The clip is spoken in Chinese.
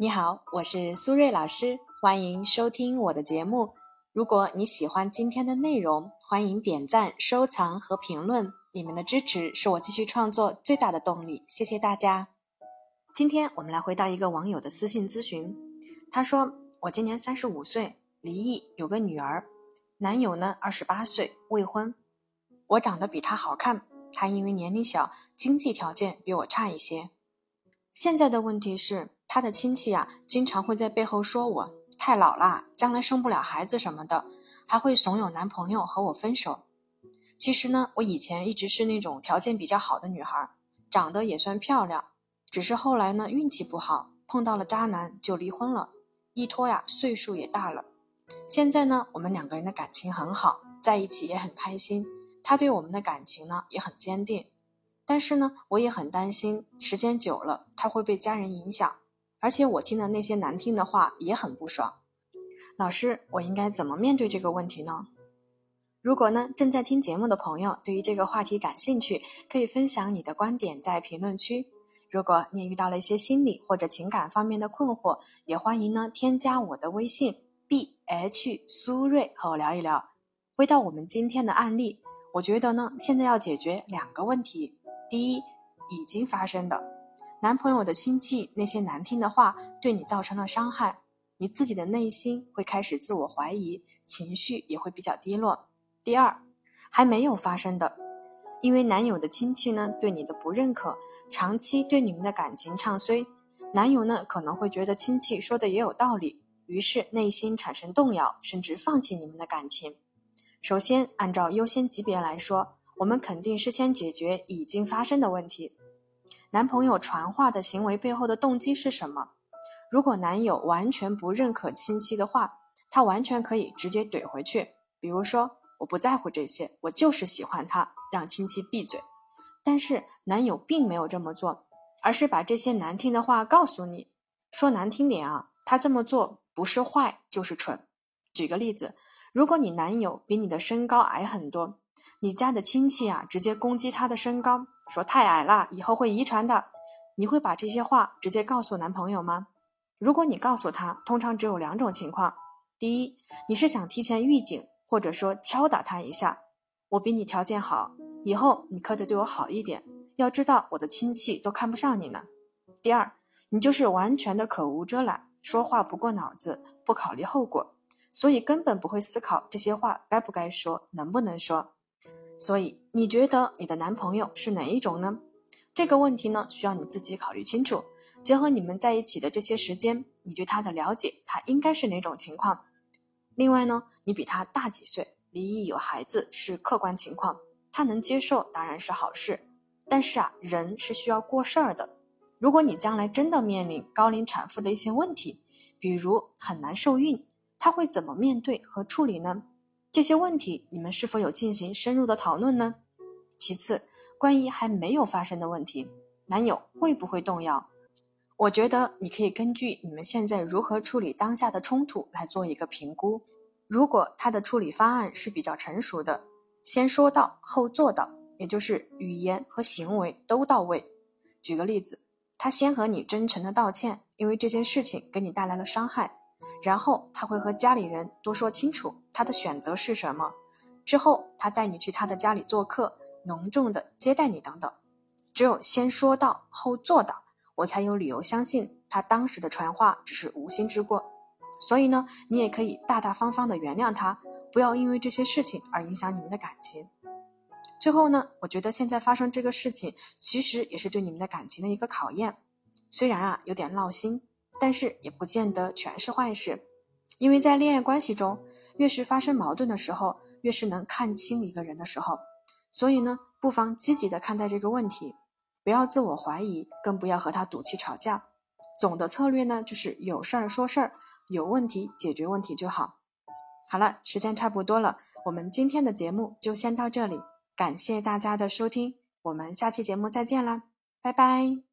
你好，我是苏瑞老师，欢迎收听我的节目。如果你喜欢今天的内容，欢迎点赞、收藏和评论。你们的支持是我继续创作最大的动力，谢谢大家。今天我们来回答一个网友的私信咨询。他说：“我今年三十五岁，离异，有个女儿，男友呢二十八岁，未婚。我长得比他好看，他因为年龄小，经济条件比我差一些。现在的问题是。”他的亲戚啊，经常会在背后说我太老了，将来生不了孩子什么的，还会怂恿男朋友和我分手。其实呢，我以前一直是那种条件比较好的女孩，长得也算漂亮，只是后来呢运气不好，碰到了渣男就离婚了。一拖呀，岁数也大了。现在呢，我们两个人的感情很好，在一起也很开心。他对我们的感情呢也很坚定，但是呢，我也很担心，时间久了他会被家人影响。而且我听的那些难听的话也很不爽，老师，我应该怎么面对这个问题呢？如果呢正在听节目的朋友对于这个话题感兴趣，可以分享你的观点在评论区。如果你遇到了一些心理或者情感方面的困惑，也欢迎呢添加我的微信 b h 苏瑞和我聊一聊。回到我们今天的案例，我觉得呢现在要解决两个问题：第一，已经发生的。男朋友的亲戚那些难听的话对你造成了伤害，你自己的内心会开始自我怀疑，情绪也会比较低落。第二，还没有发生的，因为男友的亲戚呢对你的不认可，长期对你们的感情唱衰，男友呢可能会觉得亲戚说的也有道理，于是内心产生动摇，甚至放弃你们的感情。首先，按照优先级别来说，我们肯定是先解决已经发生的问题。男朋友传话的行为背后的动机是什么？如果男友完全不认可亲戚的话，他完全可以直接怼回去，比如说我不在乎这些，我就是喜欢他，让亲戚闭嘴。但是男友并没有这么做，而是把这些难听的话告诉你。说难听点啊，他这么做不是坏就是蠢。举个例子，如果你男友比你的身高矮很多，你家的亲戚啊直接攻击他的身高。说太矮了，以后会遗传的。你会把这些话直接告诉男朋友吗？如果你告诉他，通常只有两种情况：第一，你是想提前预警，或者说敲打他一下，我比你条件好，以后你可得对我好一点。要知道我的亲戚都看不上你呢。第二，你就是完全的口无遮拦，说话不过脑子，不考虑后果，所以根本不会思考这些话该不该说，能不能说。所以你觉得你的男朋友是哪一种呢？这个问题呢，需要你自己考虑清楚。结合你们在一起的这些时间，你对他的了解，他应该是哪种情况？另外呢，你比他大几岁，离异有孩子是客观情况，他能接受当然是好事。但是啊，人是需要过事儿的。如果你将来真的面临高龄产妇的一些问题，比如很难受孕，他会怎么面对和处理呢？这些问题，你们是否有进行深入的讨论呢？其次，关于还没有发生的问题，男友会不会动摇？我觉得你可以根据你们现在如何处理当下的冲突来做一个评估。如果他的处理方案是比较成熟的，先说到后做到，也就是语言和行为都到位。举个例子，他先和你真诚的道歉，因为这件事情给你带来了伤害。然后他会和家里人多说清楚他的选择是什么，之后他带你去他的家里做客，隆重的接待你等等。只有先说到后做到，我才有理由相信他当时的传话只是无心之过。所以呢，你也可以大大方方的原谅他，不要因为这些事情而影响你们的感情。最后呢，我觉得现在发生这个事情，其实也是对你们的感情的一个考验，虽然啊有点闹心。但是也不见得全是坏事，因为在恋爱关系中，越是发生矛盾的时候，越是能看清一个人的时候。所以呢，不妨积极的看待这个问题，不要自我怀疑，更不要和他赌气吵架。总的策略呢，就是有事儿说事儿，有问题解决问题就好。好了，时间差不多了，我们今天的节目就先到这里，感谢大家的收听，我们下期节目再见啦，拜拜。